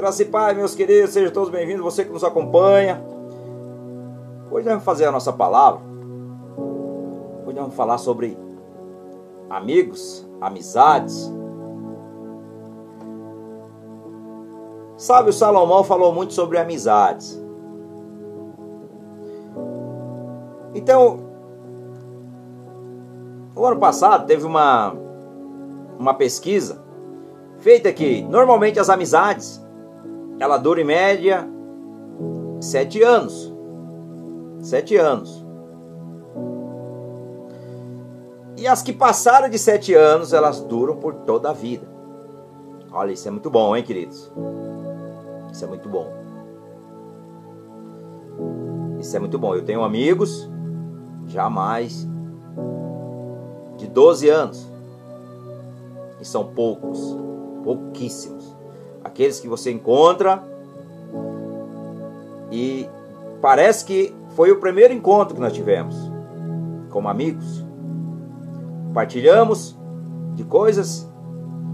Graça e Pai, meus queridos, sejam todos bem-vindos, você que nos acompanha. Hoje nós vamos fazer a nossa palavra. Hoje nós vamos falar sobre amigos, amizades. Sabe, o Salomão falou muito sobre amizades. Então, o ano passado teve uma, uma pesquisa feita que normalmente as amizades ela dura em média sete anos. Sete anos. E as que passaram de sete anos, elas duram por toda a vida. Olha, isso é muito bom, hein, queridos? Isso é muito bom. Isso é muito bom. Eu tenho amigos jamais de 12 anos. E são poucos, pouquíssimos. Aqueles que você encontra e parece que foi o primeiro encontro que nós tivemos como amigos. Partilhamos de coisas,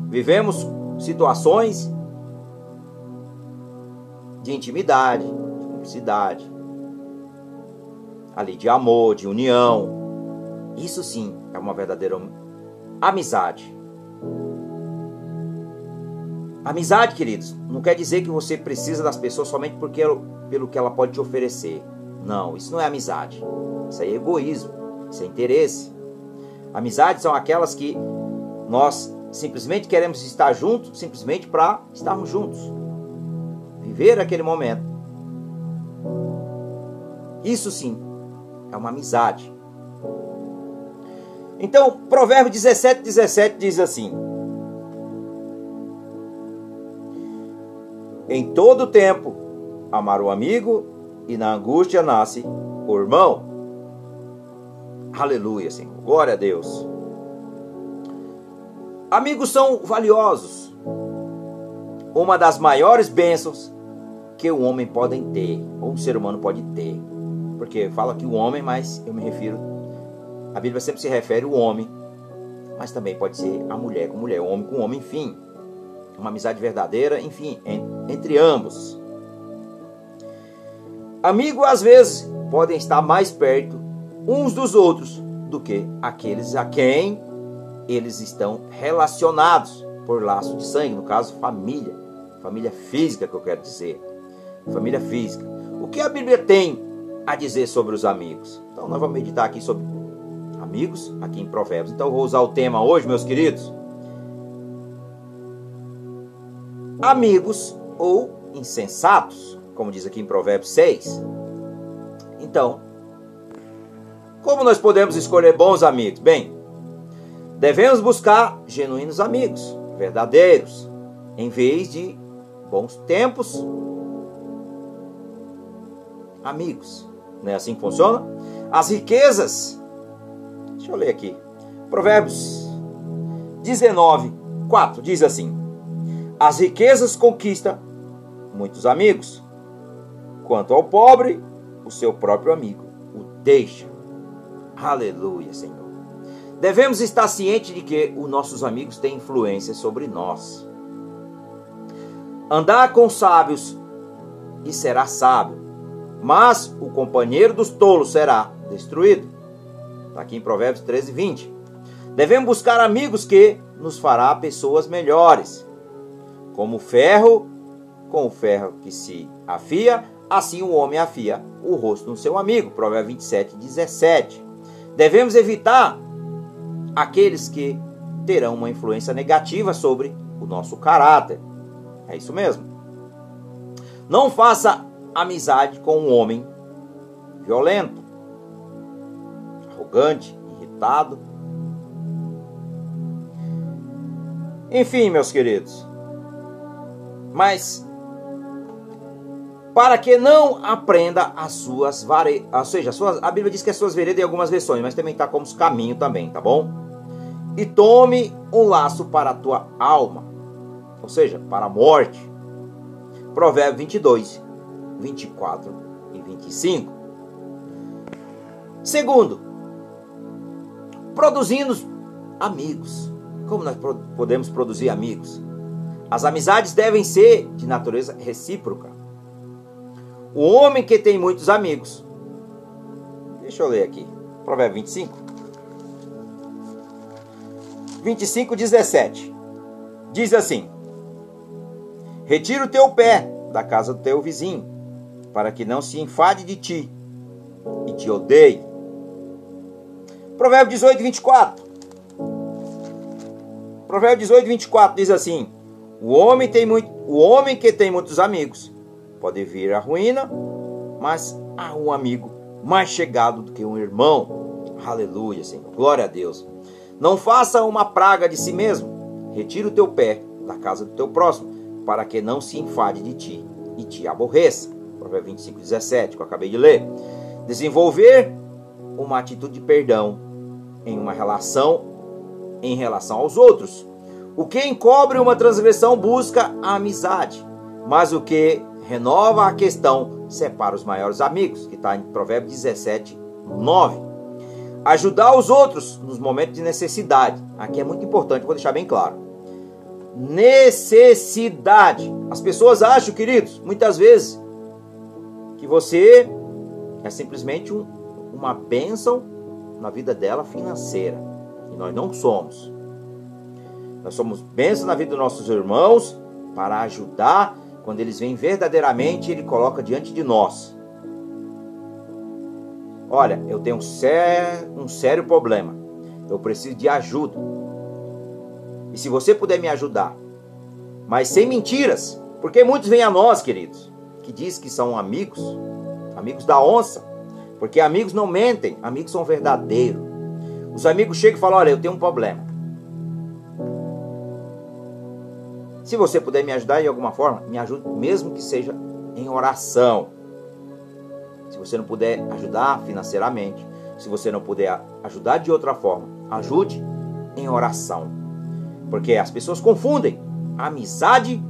vivemos situações de intimidade, de cumplicidade, ali de amor, de união. Isso sim é uma verdadeira amizade. Amizade, queridos, não quer dizer que você precisa das pessoas somente porque pelo que ela pode te oferecer. Não, isso não é amizade. Isso é egoísmo, isso é interesse. Amizades são aquelas que nós simplesmente queremos estar juntos, simplesmente para estarmos juntos. Viver aquele momento. Isso sim é uma amizade. Então, Provérbio 17, 17 diz assim: Em todo tempo, amar o amigo, e na angústia nasce o irmão. Aleluia, Senhor. Glória a Deus. Amigos são valiosos. Uma das maiores bênçãos que o homem pode ter, ou um ser humano pode ter. Porque fala que o homem, mas eu me refiro. A Bíblia sempre se refere ao homem, mas também pode ser a mulher com mulher, o homem com homem, enfim. Uma amizade verdadeira, enfim, entre ambos. Amigos às vezes podem estar mais perto uns dos outros do que aqueles a quem eles estão relacionados por laço de sangue, no caso família, família física que eu quero dizer, família física. O que a Bíblia tem a dizer sobre os amigos. Então nós vamos meditar aqui sobre amigos, aqui em Provérbios. Então vou usar o tema hoje, meus queridos. Amigos ou insensatos, como diz aqui em Provérbios 6. Então, como nós podemos escolher bons amigos? Bem, devemos buscar genuínos amigos, verdadeiros, em vez de bons tempos amigos. Não é assim que funciona? As riquezas. Deixa eu ler aqui. Provérbios 19, 4 diz assim: As riquezas conquistam muitos amigos. Quanto ao pobre, o seu próprio amigo o deixa. Aleluia, Senhor. Devemos estar cientes de que os nossos amigos têm influência sobre nós. Andar com sábios e será sábio mas o companheiro dos tolos será destruído. Está aqui em Provérbios 13, 20. Devemos buscar amigos que nos fará pessoas melhores. Como ferro, com o ferro que se afia, assim o homem afia o rosto do seu amigo. Provérbios 27, 17. Devemos evitar aqueles que terão uma influência negativa sobre o nosso caráter. É isso mesmo. Não faça amizade com um homem violento, arrogante, irritado. Enfim, meus queridos. Mas para que não aprenda as suas varedas, ou seja, suas, a Bíblia diz que as suas veredas em algumas versões, mas também está como os caminhos também, tá bom? E tome um laço para a tua alma, ou seja, para a morte. Provérbio 22, 24 e 25. Segundo, produzindo amigos. Como nós podemos produzir amigos? As amizades devem ser de natureza recíproca. O homem que tem muitos amigos. Deixa eu ler aqui. Provérbio 25. 25, 17. Diz assim: Retira o teu pé da casa do teu vizinho, para que não se enfade de ti e te odeie. Provérbio 18, 24. Provérbio 18, 24 diz assim: o homem, tem muito, o homem que tem muitos amigos pode vir à ruína, mas há um amigo mais chegado do que um irmão. Aleluia, Senhor. Glória a Deus. Não faça uma praga de si mesmo. Retira o teu pé da casa do teu próximo, para que não se enfade de ti e te aborreça. Provérbio 25, 17, que eu acabei de ler. Desenvolver uma atitude de perdão em uma relação em relação aos outros. O que encobre uma transgressão busca a amizade, mas o que renova a questão separa os maiores amigos, que está em Provérbio 17, 9. Ajudar os outros nos momentos de necessidade. Aqui é muito importante, vou deixar bem claro. Necessidade. As pessoas acham, queridos, muitas vezes, que você é simplesmente um, uma bênção na vida dela financeira. E nós não somos. Nós somos bênçãos na vida dos nossos irmãos para ajudar quando eles vêm verdadeiramente, ele coloca diante de nós. Olha, eu tenho um sério, problema. Eu preciso de ajuda. E se você puder me ajudar, mas sem mentiras, porque muitos vêm a nós, queridos, que diz que são amigos, amigos da onça, porque amigos não mentem, amigos são verdadeiros. Os amigos chegam e falam: Olha, eu tenho um problema. Se você puder me ajudar de alguma forma, me ajude, mesmo que seja em oração. Se você não puder ajudar financeiramente, se você não puder ajudar de outra forma, ajude em oração. Porque as pessoas confundem amizade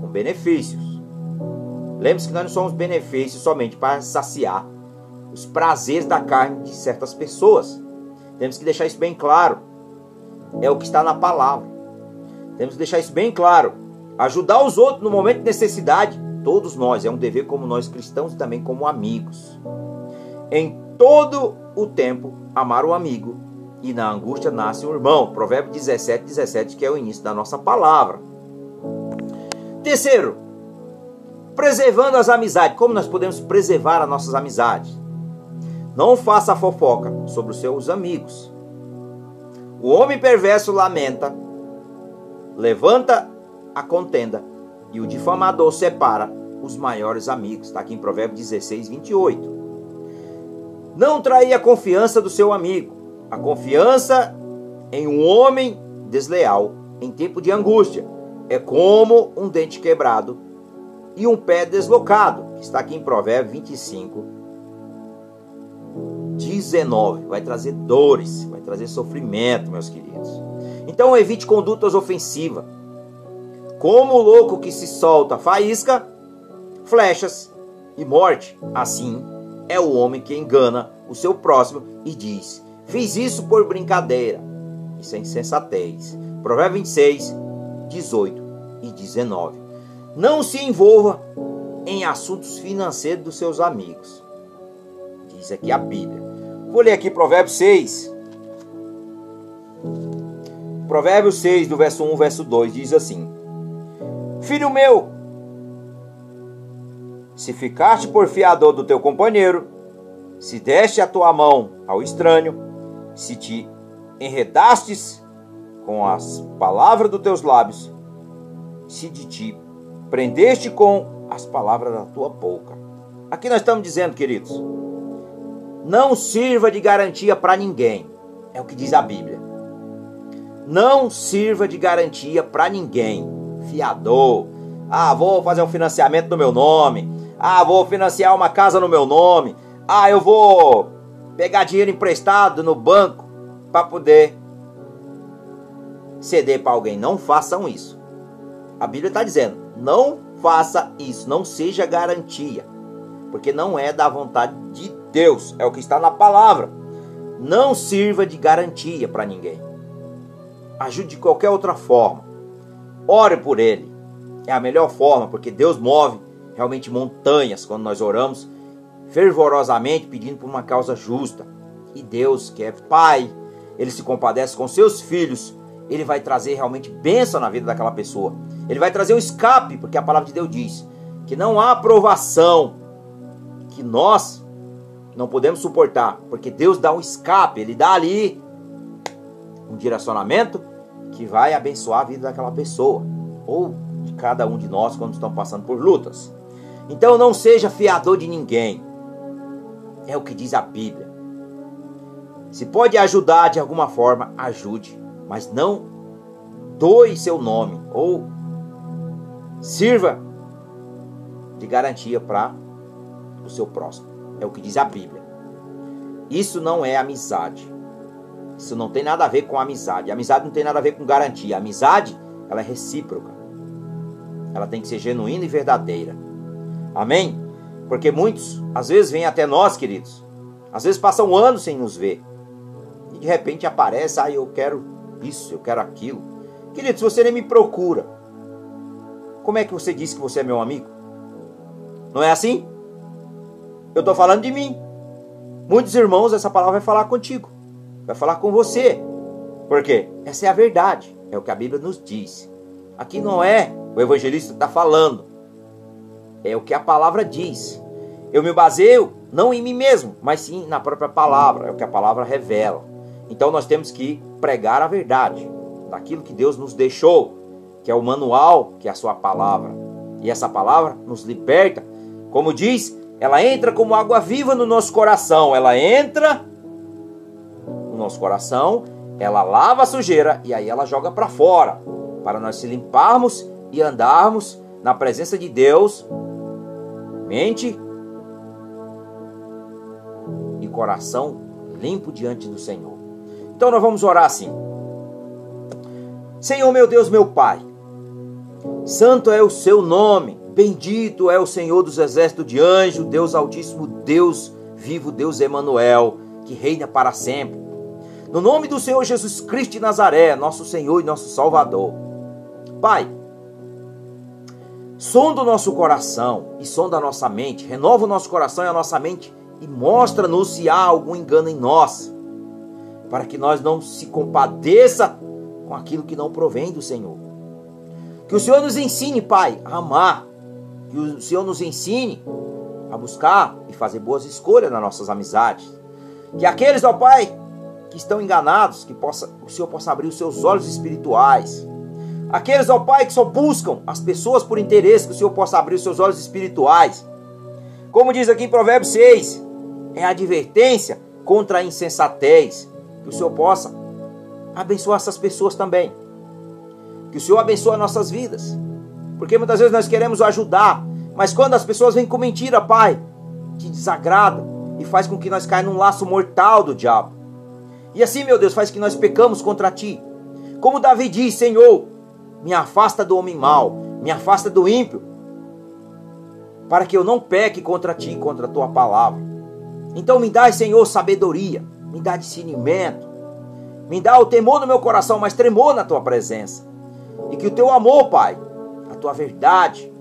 com benefícios. Lembre-se que nós não somos benefícios somente para saciar os prazeres da carne de certas pessoas. Temos que deixar isso bem claro. É o que está na palavra. Temos que deixar isso bem claro. Ajudar os outros no momento de necessidade, todos nós, é um dever como nós cristãos e também como amigos. Em todo o tempo, amar o amigo e na angústia nasce um irmão. Provérbio 17, 17, que é o início da nossa palavra. Terceiro, preservando as amizades. Como nós podemos preservar as nossas amizades? Não faça fofoca sobre os seus amigos. O homem perverso lamenta, levanta a contenda, e o difamador separa os maiores amigos. Está aqui em Provérbios 16, 28. Não trair a confiança do seu amigo. A confiança em um homem desleal em tempo de angústia é como um dente quebrado e um pé deslocado. Está aqui em Provérbios 25, 19. Vai trazer dores, vai trazer sofrimento, meus queridos. Então evite condutas ofensivas. Como o louco que se solta faísca, flechas e morte. Assim é o homem que engana o seu próximo e diz: Fiz isso por brincadeira. Isso é insensatez. Provérbio 26, 18 e 19. Não se envolva em assuntos financeiros dos seus amigos. Diz aqui a Bíblia. Vou ler aqui Provérbios 6. Provérbios 6, do verso 1 verso 2, diz assim: Filho meu, se ficaste por fiador do teu companheiro, se deste a tua mão ao estranho, se te enredastes com as palavras dos teus lábios, se de ti prendeste com as palavras da tua boca. Aqui nós estamos dizendo, queridos, não sirva de garantia para ninguém. É o que diz a Bíblia. Não sirva de garantia para ninguém. Fiador. Ah, vou fazer um financiamento no meu nome. Ah, vou financiar uma casa no meu nome. Ah, eu vou pegar dinheiro emprestado no banco para poder ceder para alguém. Não façam isso. A Bíblia está dizendo: não faça isso, não seja garantia, porque não é da vontade de Deus, é o que está na palavra. Não sirva de garantia para ninguém. Ajude de qualquer outra forma. Ore por ele. É a melhor forma, porque Deus move realmente montanhas quando nós oramos fervorosamente pedindo por uma causa justa. E Deus, que é Pai, ele se compadece com seus filhos, ele vai trazer realmente bênção na vida daquela pessoa. Ele vai trazer o escape, porque a palavra de Deus diz que não há aprovação que nós não podemos suportar, porque Deus dá um escape, ele dá ali um direcionamento que vai abençoar a vida daquela pessoa ou de cada um de nós quando estão passando por lutas. Então não seja fiador de ninguém. É o que diz a Bíblia. Se pode ajudar de alguma forma, ajude, mas não doe seu nome ou sirva de garantia para o seu próximo. É o que diz a Bíblia. Isso não é amizade. Isso não tem nada a ver com amizade. amizade não tem nada a ver com garantia. Amizade, ela é recíproca. Ela tem que ser genuína e verdadeira. Amém? Porque muitos, às vezes, vêm até nós, queridos. Às vezes passam anos sem nos ver. E de repente aparece, ah, eu quero isso, eu quero aquilo. Querido, se você nem me procura, como é que você disse que você é meu amigo? Não é assim? Eu estou falando de mim. Muitos irmãos, essa palavra vai falar contigo. Vai falar com você. Por quê? Essa é a verdade. É o que a Bíblia nos diz. Aqui não é o evangelista está falando. É o que a palavra diz. Eu me baseio não em mim mesmo, mas sim na própria palavra. É o que a palavra revela. Então nós temos que pregar a verdade daquilo que Deus nos deixou, que é o manual, que é a sua palavra. E essa palavra nos liberta. Como diz, ela entra como água viva no nosso coração. Ela entra nosso coração, ela lava a sujeira e aí ela joga para fora, para nós se limparmos e andarmos na presença de Deus, mente e coração limpo diante do Senhor. Então nós vamos orar assim. Senhor meu Deus, meu Pai, santo é o seu nome, bendito é o Senhor dos exércitos de anjos, Deus Altíssimo, Deus vivo, Deus Emanuel, que reina para sempre. No nome do Senhor Jesus Cristo de Nazaré, nosso Senhor e nosso Salvador. Pai, sonda o nosso coração e sonda a nossa mente, renova o nosso coração e a nossa mente e mostra-nos se há algum engano em nós para que nós não se compadeça com aquilo que não provém do Senhor. Que o Senhor nos ensine, Pai, a amar. Que o Senhor nos ensine a buscar e fazer boas escolhas nas nossas amizades. Que aqueles, ó Pai, que estão enganados, que possa, o Senhor possa abrir os seus olhos espirituais. Aqueles, ó Pai, que só buscam as pessoas por interesse, que o Senhor possa abrir os seus olhos espirituais. Como diz aqui em Provérbios 6, é a advertência contra a insensatez. Que o Senhor possa abençoar essas pessoas também. Que o Senhor abençoe nossas vidas. Porque muitas vezes nós queremos ajudar, mas quando as pessoas vêm com mentira, Pai, te desagrada e faz com que nós caia num laço mortal do diabo. E assim, meu Deus, faz que nós pecamos contra ti. Como Davi diz, Senhor, me afasta do homem mau, me afasta do ímpio, para que eu não peque contra ti, contra a tua palavra. Então me dá, Senhor, sabedoria, me dá discernimento, me dá o temor no meu coração, mas tremor na tua presença. E que o teu amor, Pai, a tua verdade,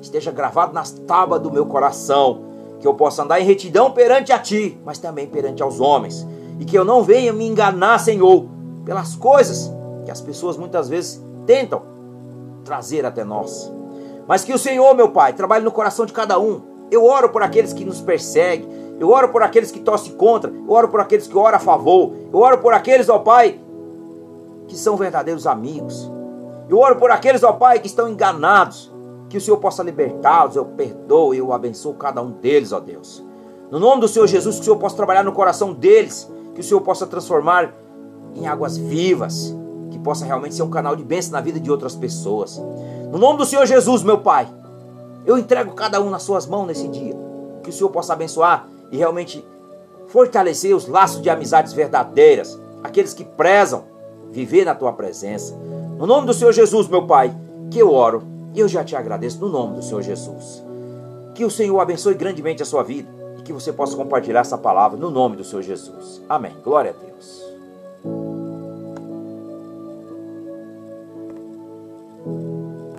esteja gravado nas tábuas do meu coração, que eu possa andar em retidão perante a ti, mas também perante aos homens, e que eu não venha me enganar, Senhor, pelas coisas que as pessoas muitas vezes tentam trazer até nós. Mas que o Senhor, meu Pai, trabalhe no coração de cada um. Eu oro por aqueles que nos perseguem, eu oro por aqueles que torcem contra. Eu oro por aqueles que oram a favor. Eu oro por aqueles, ó Pai, que são verdadeiros amigos. Eu oro por aqueles, ó Pai, que estão enganados. Que o Senhor possa libertá-los. Eu perdoo eu abençoo cada um deles, ó Deus. No nome do Senhor Jesus, que o Senhor possa trabalhar no coração deles. Que o Senhor possa transformar em águas vivas. Que possa realmente ser um canal de bênção na vida de outras pessoas. No nome do Senhor Jesus, meu Pai, eu entrego cada um nas suas mãos nesse dia. Que o Senhor possa abençoar e realmente fortalecer os laços de amizades verdadeiras, aqueles que prezam viver na tua presença. No nome do Senhor Jesus, meu Pai, que eu oro e eu já te agradeço no nome do Senhor Jesus. Que o Senhor abençoe grandemente a sua vida que você possa compartilhar essa palavra no nome do Senhor Jesus. Amém. Glória a Deus.